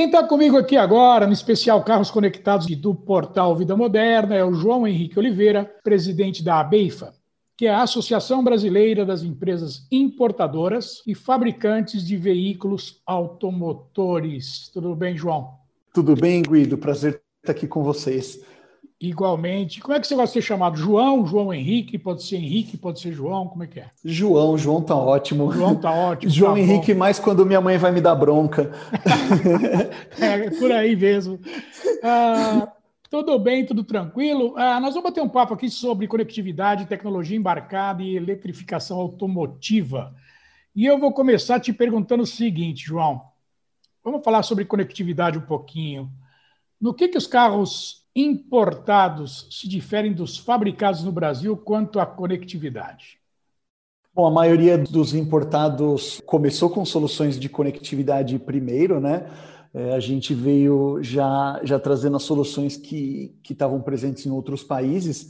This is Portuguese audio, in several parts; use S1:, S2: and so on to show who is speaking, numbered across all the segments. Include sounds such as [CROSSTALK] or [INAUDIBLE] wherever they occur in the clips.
S1: Quem está comigo aqui agora, no especial Carros Conectados do portal Vida Moderna, é o João Henrique Oliveira, presidente da ABEIFA, que é a Associação Brasileira das Empresas Importadoras e Fabricantes de Veículos Automotores. Tudo bem, João?
S2: Tudo bem, Guido. Prazer estar aqui com vocês.
S1: Igualmente. Como é que você gosta de ser chamado? João, João Henrique, pode ser Henrique, pode ser João, como é que é?
S2: João, João tá ótimo.
S1: João tá ótimo. [LAUGHS]
S2: João
S1: tá
S2: Henrique, bom. mais quando minha mãe vai me dar bronca. [LAUGHS]
S1: é, por aí mesmo. Ah, tudo bem, tudo tranquilo. Ah, nós vamos bater um papo aqui sobre conectividade, tecnologia embarcada e eletrificação automotiva. E eu vou começar te perguntando o seguinte, João. Vamos falar sobre conectividade um pouquinho. No que, que os carros importados se diferem dos fabricados no Brasil quanto à conectividade?
S2: Bom, a maioria dos importados começou com soluções de conectividade primeiro, né? É, a gente veio já, já trazendo as soluções que, que estavam presentes em outros países,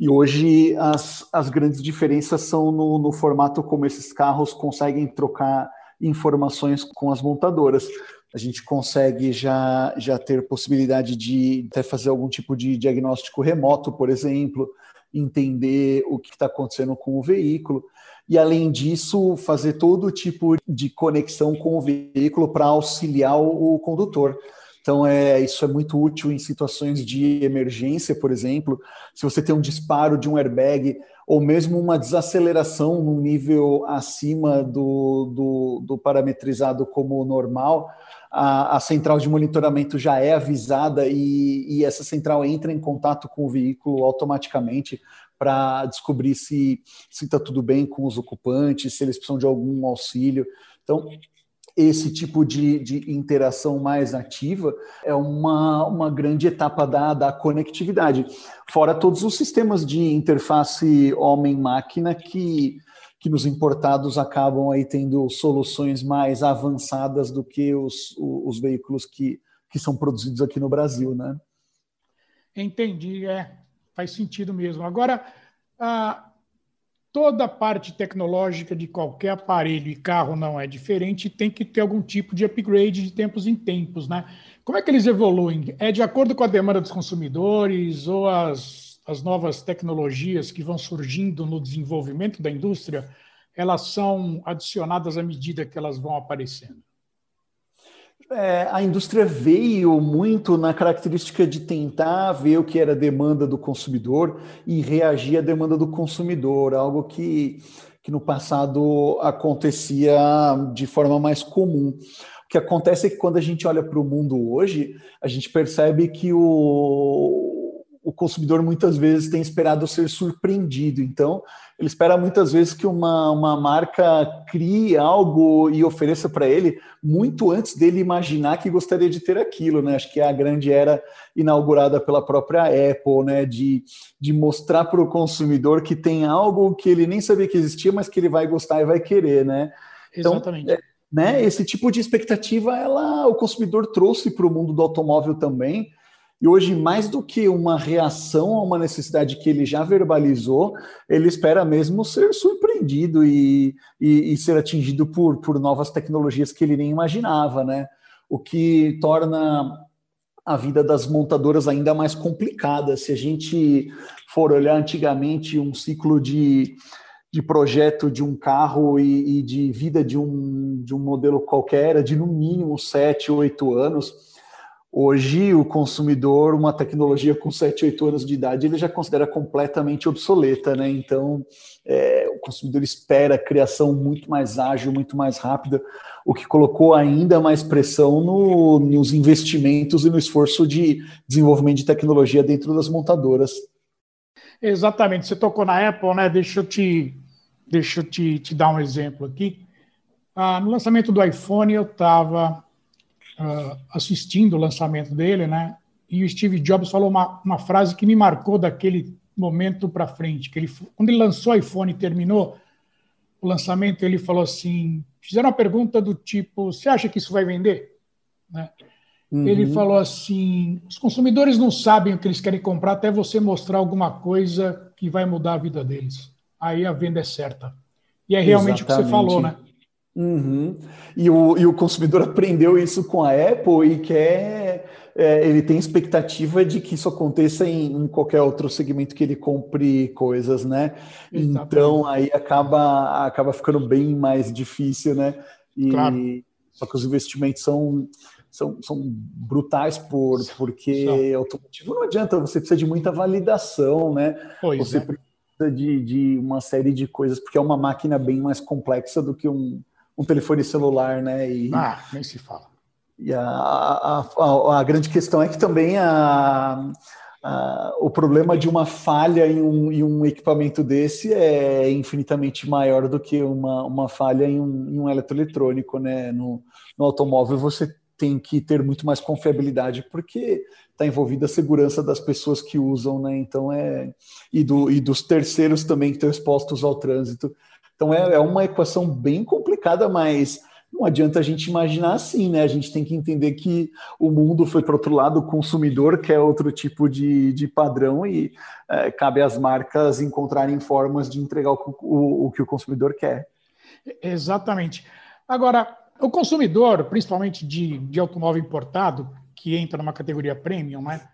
S2: e hoje as, as grandes diferenças são no, no formato como esses carros conseguem trocar informações com as montadoras a gente consegue já, já ter possibilidade de até fazer algum tipo de diagnóstico remoto, por exemplo, entender o que está acontecendo com o veículo. E, além disso, fazer todo tipo de conexão com o veículo para auxiliar o, condutor. Então, é, isso é muito útil em situações de emergência, por exemplo. Se você tem um disparo de um airbag ou mesmo uma desaceleração num nível acima do, do, do parametrizado como normal, a, a, central de monitoramento já é avisada e, e essa central entra em contato com o veículo automaticamente para descobrir se está tudo bem com os ocupantes, se eles precisam de algum auxílio. Então, esse tipo de, de interação mais ativa é uma, uma grande etapa da, da conectividade. Fora todos os sistemas de interface homem-máquina que que nos importados acabam aí tendo soluções mais avançadas do que os, os veículos que, que são produzidos aqui no Brasil, né?
S1: Entendi, é, faz sentido mesmo. Agora, a, toda a parte tecnológica de qualquer aparelho e carro não é diferente, tem que ter algum tipo de upgrade de tempos em tempos, né? Como é que eles evoluem? É de acordo com a demanda dos consumidores ou as as novas tecnologias que vão surgindo no desenvolvimento da indústria, elas são adicionadas à medida que elas vão aparecendo?
S2: É, a indústria veio muito na característica de tentar ver o que era a demanda do consumidor e reagir à demanda do consumidor, algo que, que no passado acontecia de forma mais comum. O que acontece é que quando a gente olha para o mundo hoje, a gente percebe que o, o consumidor muitas vezes tem esperado ser surpreendido. Então, ele espera muitas vezes que uma, uma marca crie algo e ofereça para ele muito antes dele imaginar que gostaria de ter aquilo, né? Acho que é a grande era inaugurada pela própria Apple, né? De, de mostrar para o consumidor que tem algo que ele nem sabia que existia, mas que ele vai gostar e vai querer, né?
S1: Então, Exatamente.
S2: É, né, esse tipo de expectativa, ela, o consumidor trouxe para o mundo do automóvel também. E hoje, mais do que uma reação a uma necessidade que ele já verbalizou, ele espera mesmo ser surpreendido e, e, e ser atingido por, por novas tecnologias que ele nem imaginava, né? O que torna a vida das montadoras ainda mais complicada. Se a gente for olhar antigamente um ciclo de, de projeto de um carro e, e de vida de um, de um modelo qualquer, de no mínimo sete, oito anos Hoje, o consumidor, uma tecnologia com 7, 8 anos de idade, ele já considera completamente obsoleta, né? Então, é, o consumidor espera a criação muito mais ágil, muito mais rápida, o que colocou ainda mais pressão no, nos investimentos e no esforço de desenvolvimento de tecnologia dentro das montadoras.
S1: Exatamente. Você tocou na Apple, né? Deixa eu te, deixa eu te, te dar um exemplo aqui. Ah, no lançamento do iPhone, eu estava uh, assistindo o lançamento dele, né? E o Steve Jobs falou uma, uma frase que me marcou daquele momento para frente, que ele, quando ele lançou o iPhone e terminou o lançamento, ele falou assim, fizeram uma pergunta do tipo, você acha que isso vai vender? Né? Uhum. Ele falou assim, os consumidores não sabem o que eles querem comprar até você mostrar alguma coisa que vai mudar a vida deles. Aí a venda é certa. E é realmente Exatamente. o que você falou, né?
S2: Uhum. E, o, e o consumidor aprendeu isso com a Apple e quer. É, ele tem expectativa de que isso aconteça em, em, qualquer outro segmento que ele compre coisas, né? Exatamente. Então aí acaba, acaba ficando bem mais difícil, né? E, claro. Só que os investimentos são, são, são brutais por, porque são. automotivo não adianta, você precisa de muita validação, né? Pois você é. precisa de, de uma série de coisas, porque é uma máquina bem mais complexa do que um um telefone celular, né?
S1: E, ah, nem se fala.
S2: E a, a, a, a grande questão é que também a, a, o problema de uma falha em um, em um, equipamento desse é infinitamente maior do que uma, uma falha em um, em um eletroeletrônico, né? No, no automóvel você tem que ter muito mais confiabilidade porque está envolvida a segurança das pessoas que usam, né? Então é e, do, e dos terceiros também que estão expostos ao trânsito. Então é, é uma equação bem complicada, mas não adianta a gente imaginar assim, né? A gente tem que entender que o mundo foi para outro lado, o consumidor quer outro tipo de, de padrão e é, cabe às marcas encontrarem formas de entregar o, o, o que o consumidor quer.
S1: Exatamente. Agora, o consumidor, principalmente de, de automóvel importado, que entra numa categoria premium, né?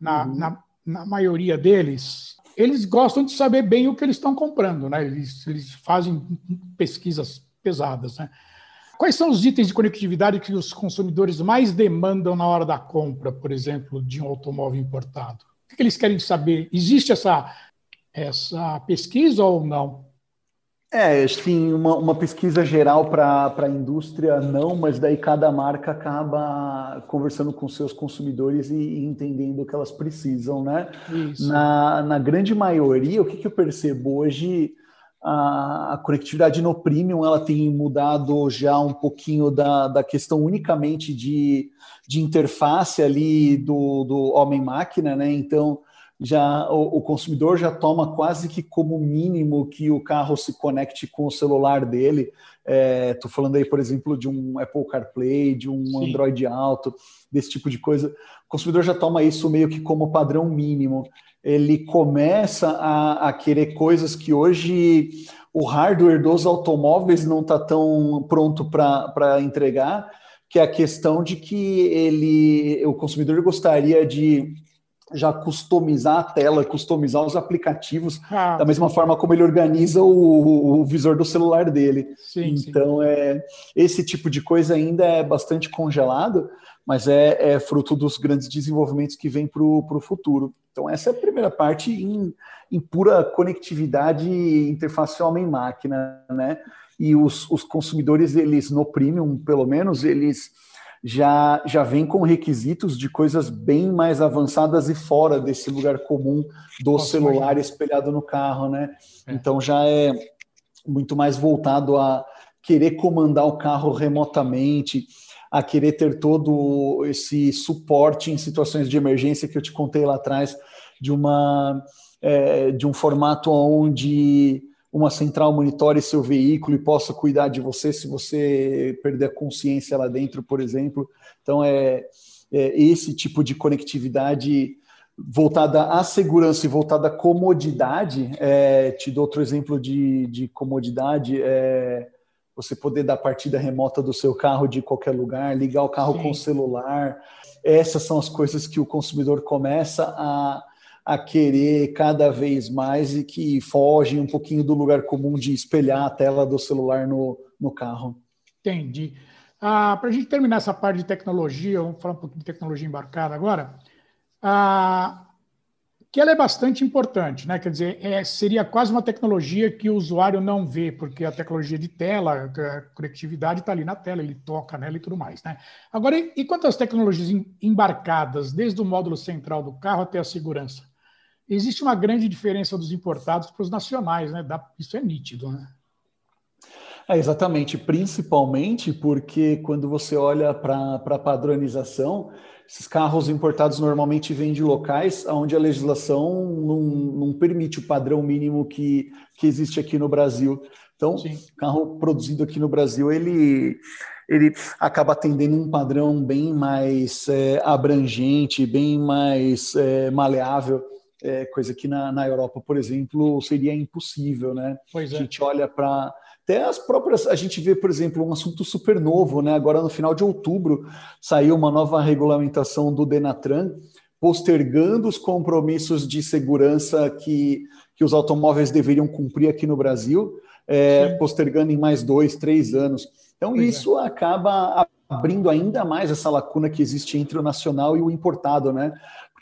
S1: na, uhum. na, na maioria deles, eles gostam de saber bem o que eles estão comprando, né? Eles, eles fazem pesquisas pesadas, né? Quais são os itens de conectividade que os consumidores mais demandam na hora da compra, por exemplo, de um automóvel importado? O que eles querem saber? Existe essa, essa pesquisa ou não?
S2: É, sim, uma, uma pesquisa geral para a indústria não, mas daí cada marca acaba conversando com seus consumidores e, e entendendo o que elas precisam, né? Isso. Na, na grande maioria, o que, que eu percebo hoje, a, a, conectividade no premium ela tem mudado já um pouquinho da, da questão unicamente de, de interface ali do, do homem-máquina, né? Então, já o, o, consumidor já toma quase que como mínimo que o carro se conecte com o celular dele. Estou é, falando aí, por exemplo, de um Apple CarPlay, de um Sim. Android Auto, desse tipo de coisa. O consumidor já toma isso meio que como padrão mínimo. Ele começa a, a querer coisas que hoje o hardware dos automóveis não está tão pronto para entregar, que é a questão de que ele, o consumidor gostaria de já customizar a tela, customizar os aplicativos, ah, da mesma forma como ele organiza o, o visor do celular dele. Sim, então, sim. É, esse tipo de coisa ainda é bastante congelado, mas é, é fruto dos grandes desenvolvimentos que vem para o futuro. Então, essa é a primeira parte em, em pura conectividade interface homem-máquina, né? E os, os consumidores, eles, no premium, pelo menos, eles já, já vem com requisitos de coisas bem mais avançadas e fora desse lugar comum do Posso celular imaginar. espelhado no carro, né? É. Então já é muito mais voltado a querer comandar o carro remotamente, a querer ter todo esse suporte em situações de emergência que eu te contei lá atrás, de uma é, de um formato onde uma central monitore seu veículo e possa cuidar de você se você perder a consciência lá dentro, por exemplo. Então, é, é esse tipo de conectividade voltada à segurança e voltada à comodidade. É, te dou outro exemplo de, de comodidade. É, você poder dar partida remota do seu carro de qualquer lugar, ligar o carro Sim. com o celular. Essas são as coisas que o consumidor começa a a querer cada vez mais e que fogem um pouquinho do lugar comum de espelhar a tela do celular no, no carro.
S1: Entendi. Ah, Para a gente terminar essa parte de tecnologia, vamos falar um pouquinho de tecnologia embarcada agora. Ah, que ela é bastante importante, né? Quer dizer, é, seria quase uma tecnologia que o usuário não vê, porque a tecnologia de tela, a conectividade está ali na tela, ele toca nela e tudo mais, né? Agora, e, quanto às tecnologias embarcadas, desde o módulo central do carro até a segurança? Existe uma grande diferença dos importados para os nacionais, né? Isso é nítido, né?
S2: É, exatamente, principalmente porque quando você olha para a padronização, esses carros importados normalmente vêm de locais onde a legislação não, não permite o padrão mínimo que, que existe aqui no Brasil. Então, Sim. carro produzido aqui no Brasil, ele, ele acaba atendendo um padrão bem mais é, abrangente, bem mais é, maleável, é, coisa que na, na Europa, por exemplo, seria impossível, né? Pois é. A gente olha para até as próprias, a gente vê, por exemplo, um assunto super novo, né? Agora, no final de outubro, saiu uma nova regulamentação do Denatran, postergando os compromissos de segurança que, que os automóveis deveriam cumprir aqui no Brasil, é, postergando em mais dois, três anos. Então, pois é. isso é. acaba abrindo ainda mais essa lacuna que existe entre o nacional e o importado, né?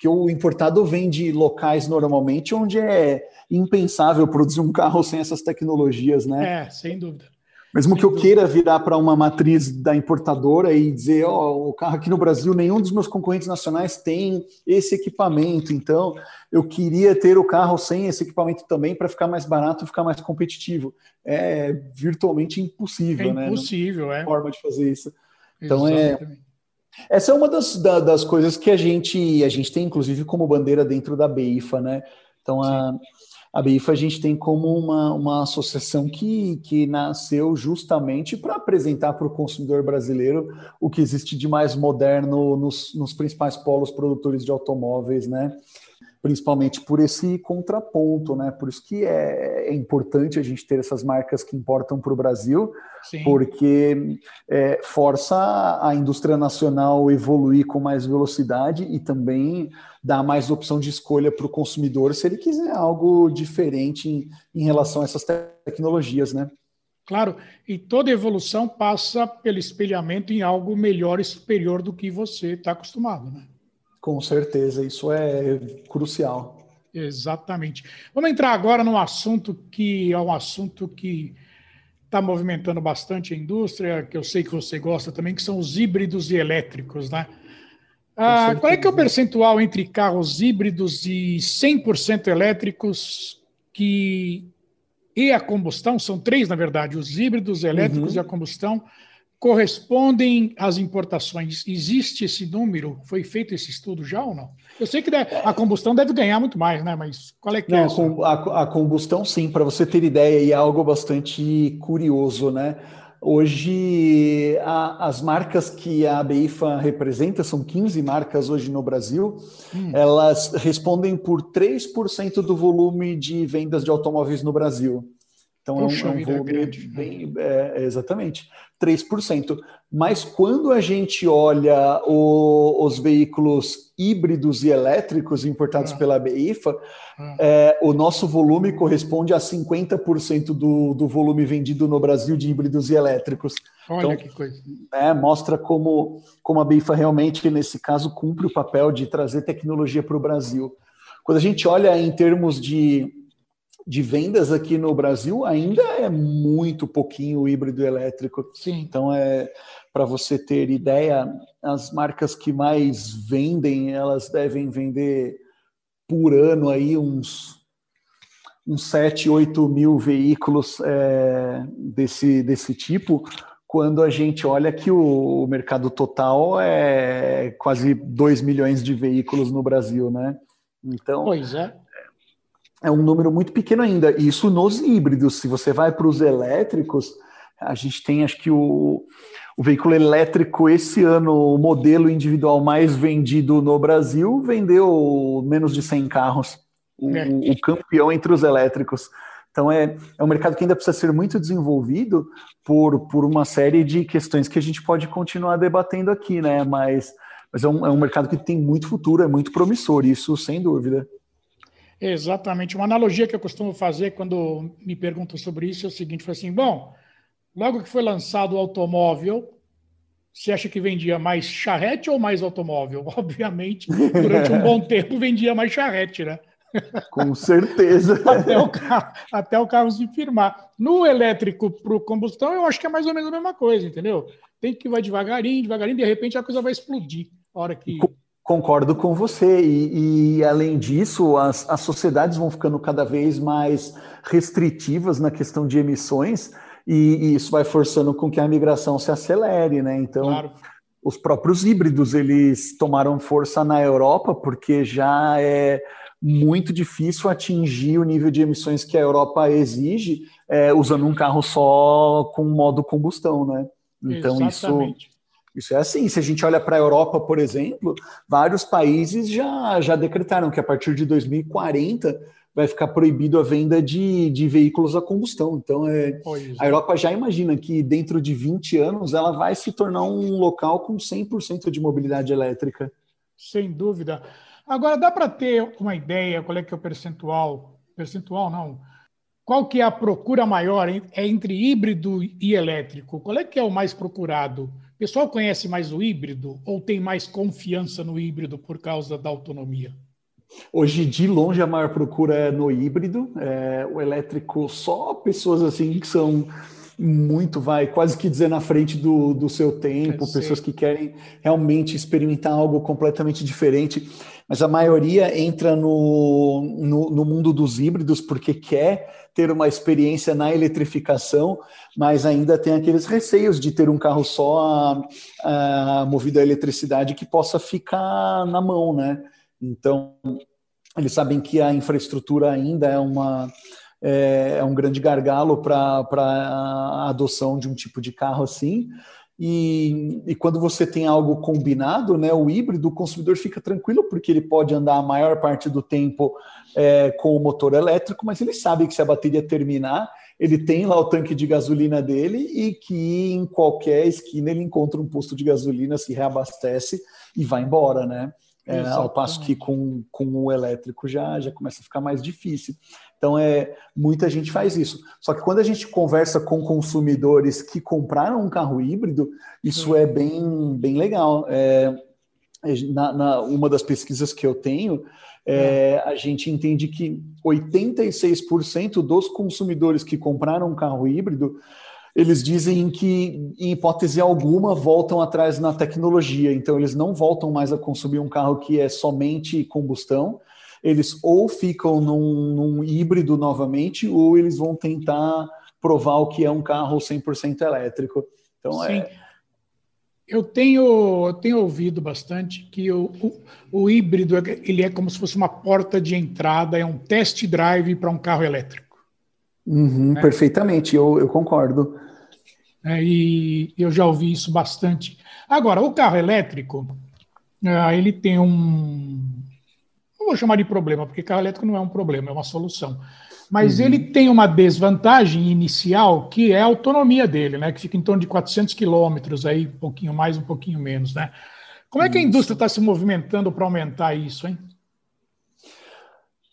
S2: Porque o importado vem de locais normalmente onde é impensável produzir um carro sem essas tecnologias, né?
S1: É, sem dúvida.
S2: Mesmo sem que eu dúvida. queira virar para uma matriz da importadora e dizer, ó, oh, o carro aqui no Brasil, nenhum dos meus concorrentes nacionais tem esse equipamento, então eu queria ter o carro sem esse equipamento também para ficar mais barato e ficar mais competitivo. É virtualmente impossível, é
S1: né? Impossível, Não é.
S2: Forma de fazer isso. Então é essa é uma das, das coisas que a gente, a gente tem, inclusive, como bandeira dentro da BIFA, né? Então, a, a BIFA a gente tem como uma, uma associação que, que nasceu justamente para apresentar para o consumidor brasileiro o que existe de mais moderno nos, nos principais polos produtores de automóveis, né? Principalmente por esse contraponto, né? Por isso que é, é importante a gente ter essas marcas que importam para o Brasil, Sim. porque é, força a indústria nacional evoluir com mais velocidade e também dá mais opção de escolha para o consumidor se ele quiser algo diferente em, em relação a essas tecnologias, né?
S1: Claro, e toda evolução passa pelo espelhamento em algo melhor e superior do que você está acostumado, né?
S2: Com certeza, isso é crucial.
S1: Exatamente. Vamos entrar agora num assunto que é um assunto que está movimentando bastante a indústria, que eu sei que você gosta também, que são os híbridos e elétricos, né? Ah, qual é que é o percentual entre carros híbridos e 100% elétricos que e a combustão? São três, na verdade, os híbridos, elétricos uhum. e a combustão correspondem às importações. Existe esse número? Foi feito esse estudo já ou não? Eu sei que a combustão deve ganhar muito mais, né? Mas qual é que
S2: não,
S1: é?
S2: A, a combustão, sim, para você ter ideia, e é algo bastante curioso, né? Hoje, a, as marcas que a BIFA representa, são 15 marcas hoje no Brasil, hum. elas respondem por 3% do volume de vendas de automóveis no Brasil. Então Puxa, é um, é um volume grande, bem. É, exatamente, 3%. Mas quando a gente olha o, os veículos híbridos e elétricos importados ah. pela BIFA, ah. é, o nosso volume corresponde a 50% do, do volume vendido no Brasil de híbridos e elétricos.
S1: Olha então, que coisa.
S2: É, mostra como, como a BIFA realmente, nesse caso, cumpre o papel de trazer tecnologia para o Brasil. Quando a gente olha em termos de de vendas aqui no Brasil ainda é muito pouquinho o híbrido elétrico. Sim. Então é para você ter ideia, as marcas que mais vendem, elas devem vender por ano aí uns uns 7, 8 mil veículos é, desse, desse tipo, quando a gente olha que o, o mercado total é quase 2 milhões de veículos no Brasil, né?
S1: Então, pois é
S2: é um número muito pequeno ainda. Isso nos híbridos. Se você vai para os elétricos, a gente tem, acho que o, o veículo elétrico esse ano, o modelo individual mais vendido no Brasil, vendeu menos de 100 carros. O, é. o campeão entre os elétricos. Então é, é um mercado que ainda precisa ser muito desenvolvido por, por uma série de questões que a gente pode continuar debatendo aqui, né? Mas, mas é, um, é um mercado que tem muito futuro, é muito promissor, isso sem dúvida.
S1: Exatamente. Uma analogia que eu costumo fazer quando me perguntam sobre isso é o seguinte: foi assim, bom, logo que foi lançado o automóvel, você acha que vendia mais charrete ou mais automóvel? [LAUGHS] Obviamente, durante um bom tempo vendia mais charrete, né? [LAUGHS]
S2: Com certeza. [LAUGHS]
S1: até, o carro, até o carro se firmar. No elétrico para combustão, eu acho que é mais ou menos a mesma coisa, entendeu? Tem que vai devagarinho, devagarinho, de repente a coisa vai explodir. A hora que.
S2: Concordo com você, e, e além disso, as, as sociedades vão ficando cada vez mais restritivas na questão de emissões, e, e, isso vai forçando com que a migração se acelere, né? Então, claro. os próprios híbridos eles tomaram força na Europa porque já é muito difícil atingir o nível de emissões que a Europa exige é, usando um carro só com modo combustão, né? Então Exatamente. isso isso é assim. Se a gente olha para a Europa, por exemplo, vários países já, já decretaram que a partir de 2040 vai ficar proibido a venda de, de veículos a combustão. Então, é, a Europa já imagina que dentro de 20 anos ela vai se tornar um local com 100% de mobilidade elétrica.
S1: Sem dúvida. Agora, dá para ter uma ideia qual é que é o percentual? Percentual não. Qual que é a procura maior é entre híbrido e elétrico? Qual é que é o mais procurado? Pessoal conhece mais o híbrido ou tem mais confiança no híbrido por causa da autonomia?
S2: Hoje, de longe, a maior procura é no híbrido. É, o elétrico, só pessoas assim que são muito, vai quase que dizer na frente do, do seu tempo, pessoas que querem realmente experimentar algo completamente diferente. Mas a maioria entra no, no, no mundo dos híbridos porque quer ter uma experiência na eletrificação, mas ainda tem aqueles receios de ter um carro só a, a, movido a eletricidade que possa ficar na mão, né? Então, eles sabem que a infraestrutura ainda é, uma, é, é um grande gargalo para a adoção de um tipo de carro assim. E, e, quando você tem algo combinado, né, o híbrido, o consumidor fica tranquilo porque ele pode andar a maior parte do tempo é, com o motor elétrico, mas ele sabe que se a bateria terminar, ele tem lá o tanque de gasolina dele e que em qualquer esquina ele encontra um posto de gasolina, se reabastece e vai embora, né? É, ao passo que com, com o elétrico já, já começa a ficar mais difícil. Então, é, muita gente faz isso. Só que quando a gente conversa com consumidores que compraram um carro híbrido, isso é bem, bem legal. É, na, na, uma das pesquisas que eu tenho, é, a gente entende que 86% dos consumidores que compraram um carro híbrido eles dizem que, em hipótese alguma, voltam atrás na tecnologia. Então, eles não voltam mais a consumir um carro que é somente combustão. Eles ou ficam num, num híbrido novamente, ou eles vão tentar provar o que é um carro 100% elétrico. Então, Sim. é.
S1: Eu tenho, eu tenho ouvido bastante que o, o, o, híbrido ele é como se fosse uma porta de entrada, é um test drive para um carro elétrico.
S2: Uhum, né? Perfeitamente, eu, eu concordo.
S1: É, e eu já ouvi isso bastante. Agora, o carro elétrico, é, ele tem um. Não vou chamar de problema, porque carro elétrico não é um problema, é uma solução. Mas uhum. ele tem uma desvantagem inicial, que é a autonomia dele, né? Que fica em torno de 400 quilômetros, aí, um pouquinho mais, um pouquinho menos, né? Como é que a indústria está se movimentando para aumentar isso, hein?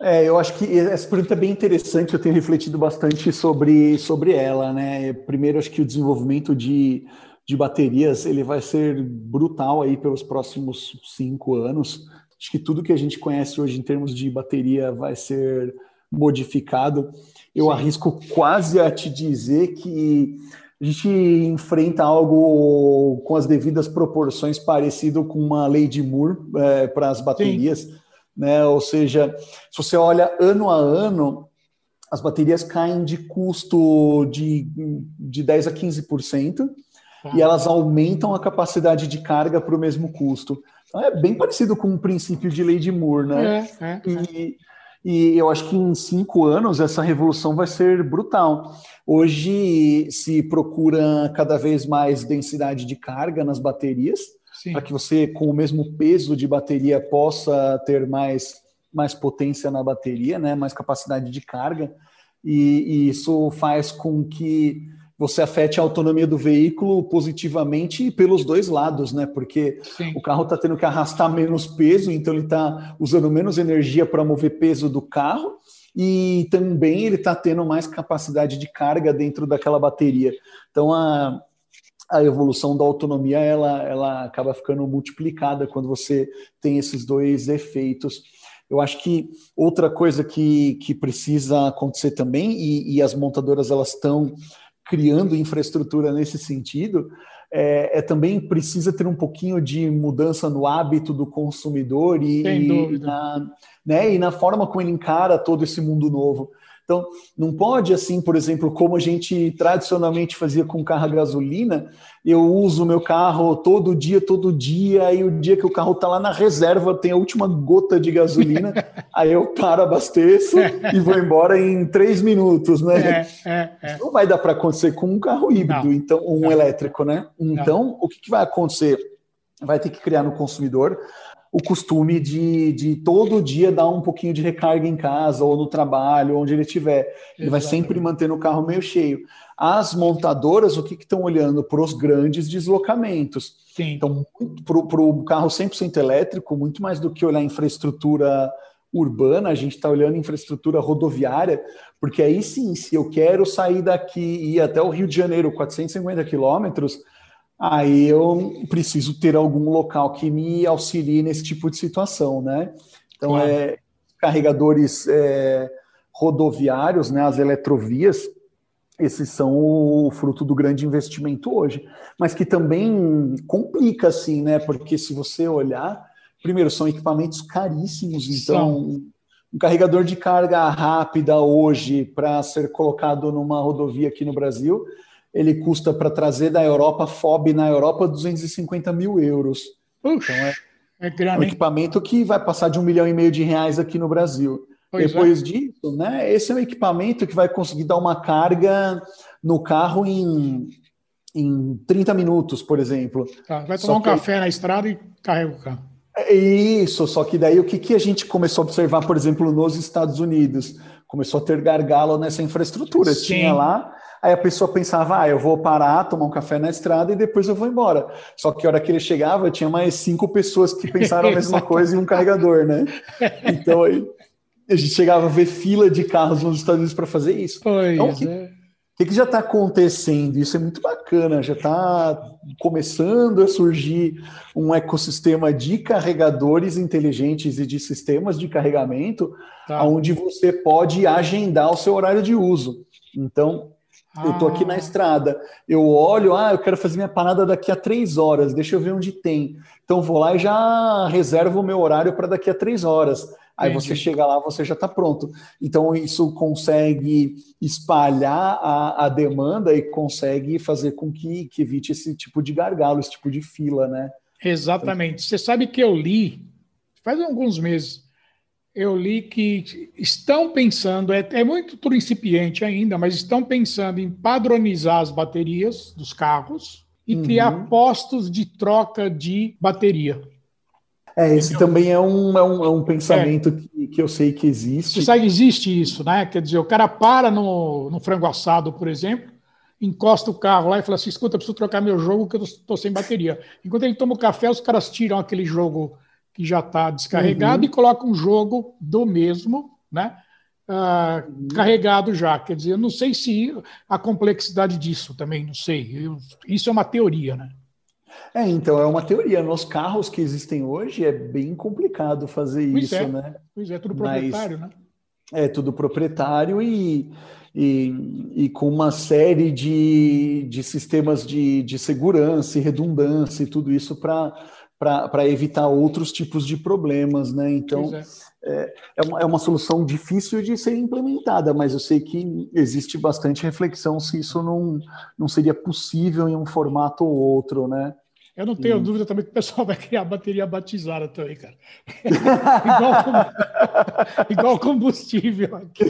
S2: É, eu acho que essa pergunta é bem interessante, eu tenho refletido bastante sobre, sobre ela, né? Primeiro, acho que o desenvolvimento de, de baterias ele vai ser brutal aí pelos próximos cinco anos. Acho que tudo que a gente conhece hoje em termos de bateria vai ser modificado. Eu Sim. arrisco quase a te dizer que a gente enfrenta algo com as devidas proporções parecido com uma lei de Moore é, para as baterias. Sim né? Ou seja, se você olha ano a ano, as baterias caem de custo de, de 10 a 15%, ah. e elas aumentam a capacidade de carga para o mesmo custo. Então, é bem parecido com o princípio de lei de Moore, né? É, é, e, e eu acho que em cinco anos essa revolução vai ser brutal. Hoje se procura cada vez mais densidade de carga nas baterias, para que você, com o mesmo peso de bateria, possa ter mais, mais potência na bateria, né? mais capacidade de carga. E, e isso faz com que você afete a autonomia do veículo positivamente pelos dois lados, né? Porque Sim. o carro está tendo que arrastar menos peso, então ele está usando menos energia para mover peso do carro e também ele está tendo mais capacidade de carga dentro daquela bateria. Então a, a evolução da autonomia ela, ela acaba ficando multiplicada quando você tem esses dois efeitos. Eu acho que outra coisa que, que precisa acontecer também, e, e as montadoras elas estão criando infraestrutura nesse sentido, é, é, também precisa ter um pouquinho de mudança no hábito do consumidor e, e, na, né, e na forma como ele encara todo esse mundo novo. Então, não pode, assim, por exemplo, como a gente tradicionalmente fazia com carro a gasolina, eu uso o meu carro todo dia, todo dia, e o dia que o carro está lá na reserva, tem a última gota de gasolina, [LAUGHS] aí eu paro, abasteço e vou embora em três minutos, né? É, é, é. Não vai dar para acontecer com um carro híbrido, não, então um não. elétrico, né? Então, não. o que, que vai acontecer? Vai ter que criar no consumidor o costume de, de todo dia dar um pouquinho de recarga em casa ou no trabalho, onde ele estiver. Ele vai sempre manter o carro meio cheio. As montadoras, o que estão olhando? Para os grandes deslocamentos. Sim. Então, para o carro 100% elétrico, muito mais do que olhar infraestrutura urbana, a gente está olhando infraestrutura rodoviária, porque aí sim, se eu quero sair daqui e ir até o Rio de Janeiro, 450 quilômetros, aí eu preciso ter algum local que me auxilie nesse tipo de situação, né? Então, é, carregadores é, rodoviários, né, as eletrovias, esses são o fruto do grande investimento hoje, mas que também complica, assim, né? Porque se você olhar, primeiro, são equipamentos caríssimos, então... Um carregador de carga rápida hoje para ser colocado numa rodovia aqui no Brasil, ele custa para trazer da Europa, FOB na Europa, 250 mil euros. Ux, então é, é um equipamento que vai passar de um milhão e meio de reais aqui no Brasil. Pois Depois é. disso, né, esse é um equipamento que vai conseguir dar uma carga no carro em, em 30 minutos, por exemplo.
S1: Tá, vai tomar só um que... café na estrada e carrega o carro.
S2: É isso, só que daí o que, que a gente começou a observar, por exemplo, nos Estados Unidos? Começou a ter gargalo nessa infraestrutura. Sim. Tinha lá Aí a pessoa pensava, ah, eu vou parar, tomar um café na estrada e depois eu vou embora. Só que a hora que ele chegava, tinha mais cinco pessoas que pensaram a mesma [LAUGHS] coisa e um carregador, né? Então aí a gente chegava a ver fila de carros nos Estados Unidos para fazer isso. Pois então, que, é. O que, já está acontecendo? Isso é muito bacana, já está começando a surgir um ecossistema de carregadores inteligentes e de sistemas de carregamento, tá. onde você pode agendar o seu horário de uso. Então, ah. Eu estou aqui na estrada, eu olho, ah, eu quero fazer minha parada daqui a três horas, deixa eu ver onde tem. Então vou lá e já reservo o meu horário para daqui a três horas. Aí Entendi. você chega lá, você já está pronto. Então isso consegue espalhar a, a, demanda e consegue fazer com que, que evite esse tipo de gargalo, esse tipo de fila, né?
S1: Exatamente. Você sabe que eu li faz alguns meses eu li que estão pensando, é, é muito principiante ainda, mas estão pensando em padronizar as baterias dos carros e uhum. criar postos de troca de bateria.
S2: É, esse então, também é um, é um, é um pensamento é, que, que eu sei que existe.
S1: Você sabe que existe isso, né? Quer dizer, o cara para no, no frango assado, por exemplo, encosta o carro lá e fala assim: escuta, preciso trocar meu jogo que eu estou sem bateria. Enquanto ele toma o café, os caras tiram aquele jogo que já está descarregado, uhum. e coloca um jogo do mesmo, né? Uh, uhum. carregado já. Quer dizer, eu não sei se a complexidade disso também, não sei. Eu, isso é uma teoria, né?
S2: É, então é uma teoria. Nos carros que existem hoje é bem complicado fazer pois isso,
S1: é.
S2: né?
S1: Pois é, tudo proprietário, Mas, né?
S2: É tudo proprietário e, e, e, com uma série de, de sistemas de, de segurança e redundância e tudo isso para para evitar outros tipos de problemas, né? Então é. É, é, uma, é uma solução difícil de ser implementada, mas eu sei que existe bastante reflexão se isso não, não seria possível em um formato ou outro, né?
S1: Eu não tenho dúvida também que o pessoal [LAUGHS] vai criar bateria batizada também, cara. [LAUGHS] igual, [LAUGHS] igual combustível aqui.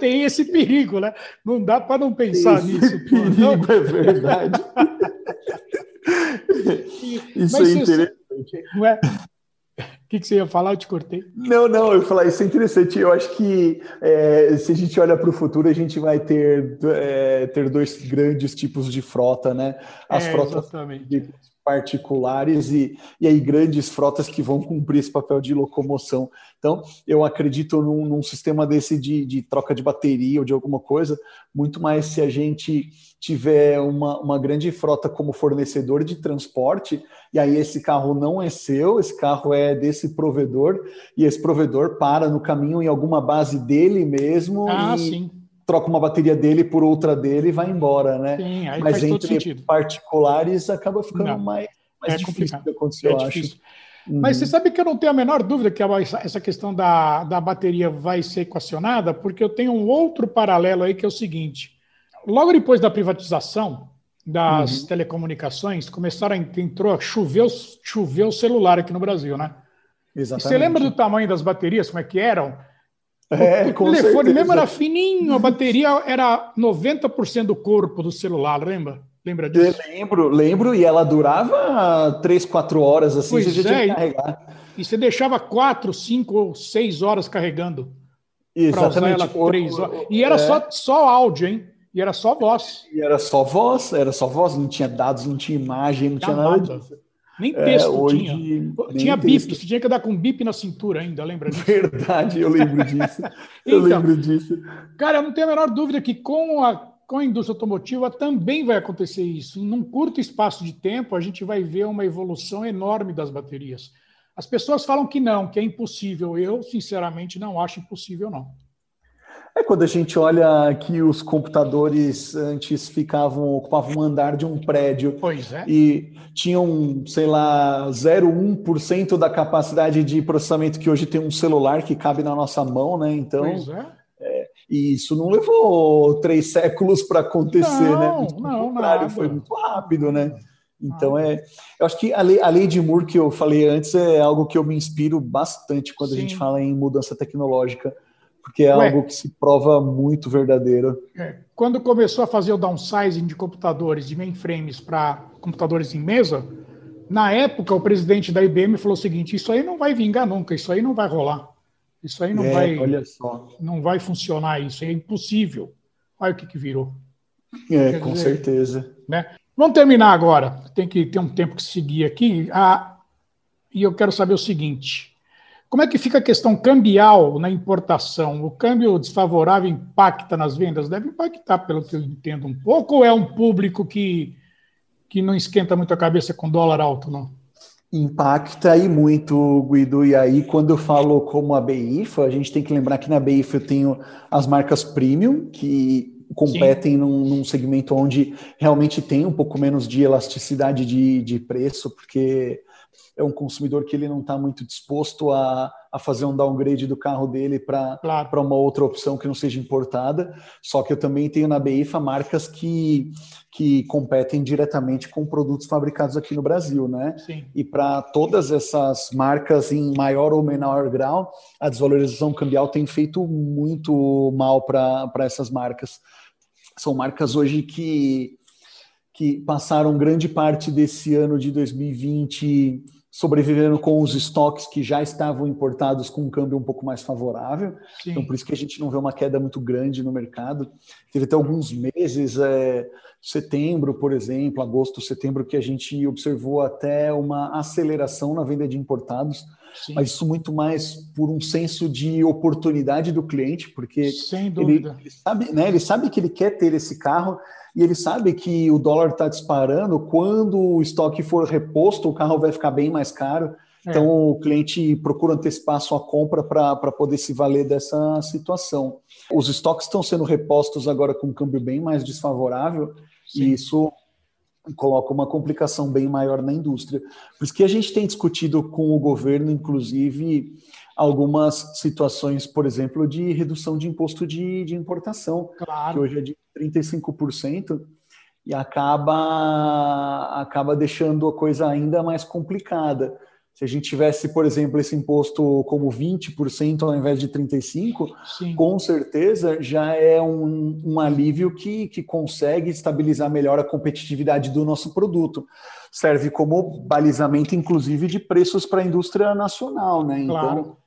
S1: Tem esse perigo, né? Não dá para não pensar esse nisso.
S2: Perigo, não. é verdade. [LAUGHS] Isso Mas é interessante. [LAUGHS]
S1: Não é? O que, que, você ia falar? Eu te cortei.
S2: Não, não, eu ia falar, isso é interessante. Eu acho que é, se a gente olha para o futuro, a gente vai ter, é, ter dois grandes tipos de frota, né? As é, frotas exatamente. de particulares e, e aí grandes frotas que vão cumprir esse papel de locomoção. Então, eu acredito num, num sistema desse de, de, troca de bateria ou de alguma coisa, muito mais se a gente tiver uma, uma grande frota como fornecedor de transporte, e aí esse carro não é seu, esse carro é desse provedor, e esse provedor para no caminho em alguma base dele mesmo. Ah, e, sim troca uma bateria dele por outra dele e vai embora, né? Sim, Mas entre particulares acaba ficando Não, mais, mais é difícil de acontecer, é eu difícil. acho.
S1: Uhum. Mas você sabe que eu não tenho a menor dúvida que essa questão da, da bateria vai ser equacionada, porque eu tenho um outro paralelo aí que é o seguinte: logo depois da privatização das uhum. telecomunicações, começaram a entrou, choveu, choveu celular aqui no Brasil, né? Exatamente. E você lembra do tamanho das baterias, como é que eram? É, o, telefone certeza. mesmo era fininho, a bateria era 90% do corpo do celular, lembra? Lembra disso?
S2: Eu lembro, lembro, e ela durava 3, 4 horas assim,
S1: pois você já é, tinha que carregar. E você deixava 4, 5 ou 6 horas carregando.
S2: Exatamente.
S1: Ela 3 horas. E era é. só, só áudio, hein? E era só voz.
S2: E era só voz, era só voz, não tinha dados, não tinha imagem, não tinha nada, nada disso.
S1: Nem é, texto é, hoje, tinha. Tinha bip, você tinha que dar com bip na cintura ainda, lembra disso?
S2: Verdade, eu lembro [LAUGHS] disso. eu então, lembro disso.
S1: Cara, eu não tenho a menor dúvida que com a, com a indústria automotiva também vai acontecer isso. Em um curto espaço de tempo, a gente vai ver uma evolução enorme das baterias. As pessoas falam que não, que é impossível. Eu, sinceramente, não acho impossível, não.
S2: É quando a gente olha que os computadores antes ficavam, ocupavam um andar de um prédio
S1: é.
S2: e tinham, sei lá, 0,1% da capacidade de processamento que hoje tem um celular que cabe na nossa mão, né? Então.
S1: Pois é.
S2: é e isso não levou três séculos para acontecer,
S1: não,
S2: né?
S1: Muito não, nada.
S2: foi muito rápido, né? Então é, eu acho que a lei, a lei de Moore que eu falei antes é algo que eu me inspiro bastante quando Sim. a gente fala em mudança tecnológica porque é Ué, algo que se prova muito verdadeiro.
S1: É, quando começou a fazer o downsizing de computadores, de mainframes para computadores em mesa, na época o presidente da IBM falou o seguinte: isso aí não vai vingar nunca, isso aí não vai rolar, isso aí não
S2: é,
S1: vai,
S2: olha só.
S1: não vai funcionar, isso é impossível. Olha o que, que virou.
S2: É, Quer com dizer, certeza.
S1: Né? Vamos terminar agora. Tem que ter um tempo que seguir aqui. Ah, e eu quero saber o seguinte: como é que fica a questão cambial na importação? O câmbio desfavorável impacta nas vendas? Deve impactar, pelo que eu entendo, um pouco, ou é um público que, que não esquenta muito a cabeça com dólar alto, não?
S2: Impacta e muito, Guido. E aí, quando eu falo como a BIFA, a gente tem que lembrar que na BIFA eu tenho as marcas premium, que competem num, num, segmento onde realmente tem um pouco menos de elasticidade de, de preço, porque é um consumidor que ele não está muito disposto a, a fazer um downgrade do carro dele para claro. uma outra opção que não seja importada. Só que eu também tenho na BIFA marcas que, que competem diretamente com produtos fabricados aqui no Brasil, né?
S1: Sim.
S2: E para todas essas marcas, em maior ou menor grau, a desvalorização cambial tem feito muito mal para essas marcas. São marcas hoje que que passaram grande parte desse ano de 2020 sobreviveram com os estoques que já estavam importados com um câmbio um pouco mais favorável. Sim. Então, por isso que a gente não vê uma queda muito grande no mercado. Teve até alguns meses, é, setembro, por exemplo, agosto, setembro, que a gente observou até uma aceleração na venda de importados. Sim. Mas isso muito mais por um senso de oportunidade do cliente, porque ele, ele, sabe, né, ele sabe que ele quer ter esse carro e ele sabe que o dólar está disparando, quando o estoque for reposto, o carro vai ficar bem mais caro. É. Então, o cliente procura antecipar sua compra para poder se valer dessa situação. Os estoques estão sendo repostos agora com um câmbio bem mais desfavorável, Sim. e isso coloca uma complicação bem maior na indústria. Por isso que a gente tem discutido com o governo, inclusive, algumas situações, por exemplo, de redução de imposto de, de importação,
S1: claro.
S2: que hoje é de 35%, e acaba, acaba deixando a coisa ainda mais complicada. Se a gente tivesse, por exemplo, esse imposto como 20% ao invés de 35%, Sim. com certeza já é um, um alívio que, que consegue estabilizar melhor a competitividade do nosso produto. Serve como balizamento, inclusive, de preços para a indústria nacional, né?
S1: Então, claro.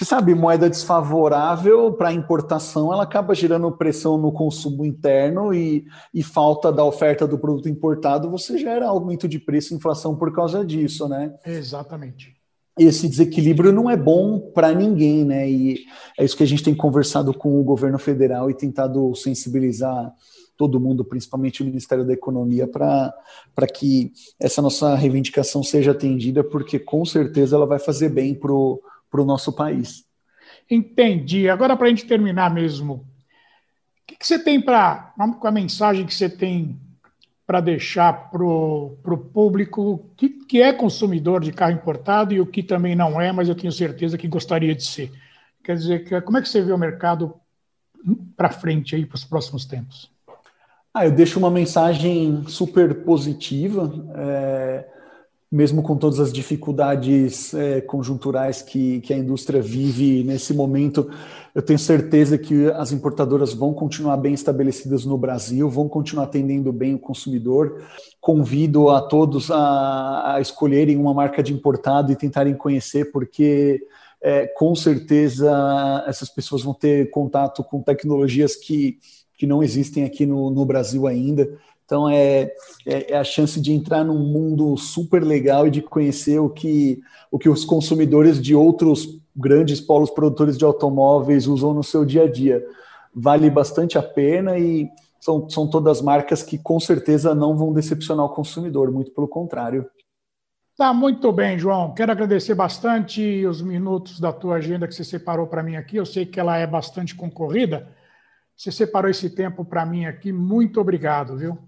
S2: Você sabe, moeda desfavorável para importação, ela acaba gerando pressão no consumo interno e, e falta da oferta do produto importado, você gera aumento de preço e inflação por causa disso, né?
S1: Exatamente.
S2: Esse desequilíbrio não é bom para ninguém, né? E é isso que a gente tem conversado com o governo federal e tentado sensibilizar todo mundo, principalmente o Ministério da Economia, para que essa nossa reivindicação seja atendida, porque com certeza ela vai fazer bem para o para o nosso país.
S1: Entendi. Agora, para a gente terminar mesmo, o que, que você tem para, com a mensagem que você tem para deixar para o público que, que é consumidor de carro importado e o que também não é, mas eu tenho certeza que gostaria de ser. Quer dizer, como é que você vê o mercado para frente aí para os próximos tempos?
S2: Ah, eu deixo uma mensagem super positiva. É mesmo com todas as dificuldades é, conjunturais que, que a indústria vive nesse momento, eu tenho certeza que as importadoras vão continuar bem estabelecidas no Brasil, vão continuar atendendo bem o consumidor. Convido a todos a, a escolherem uma marca de importado e tentarem conhecer, porque é, com certeza essas pessoas vão ter contato com tecnologias que, que não existem aqui no, no Brasil ainda. Então é, é, é, a chance de entrar num mundo super legal e de conhecer o que, o que os consumidores de outros grandes polos produtores de automóveis usam no seu dia a dia. Vale bastante a pena e são, são todas marcas que com certeza não vão decepcionar o consumidor, muito pelo contrário.
S1: Tá muito bem, João. Quero agradecer bastante os minutos da tua agenda que você separou para mim aqui. Eu sei que ela é bastante concorrida. Você separou esse tempo para mim aqui. Muito obrigado, viu?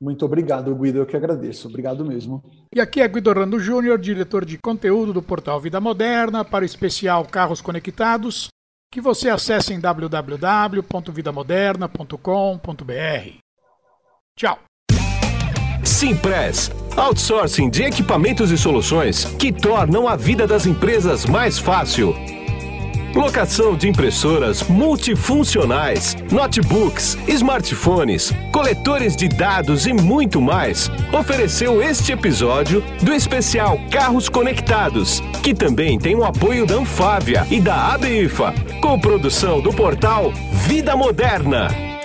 S2: Muito obrigado, Guido. Eu que agradeço. Obrigado mesmo.
S1: E aqui é Guido Orlando Júnior, diretor de conteúdo do portal Vida Moderna, para o especial Carros Conectados, que você acesse em www.vidamoderna.com.br. Tchau.
S3: Simpress, outsourcing de equipamentos e soluções que tornam a vida das empresas mais fácil. Locação de impressoras multifuncionais, notebooks, smartphones, coletores de dados e muito mais. Ofereceu este episódio do especial Carros Conectados, que também tem o apoio da Anfávia e da ABIFA, com produção do portal Vida Moderna.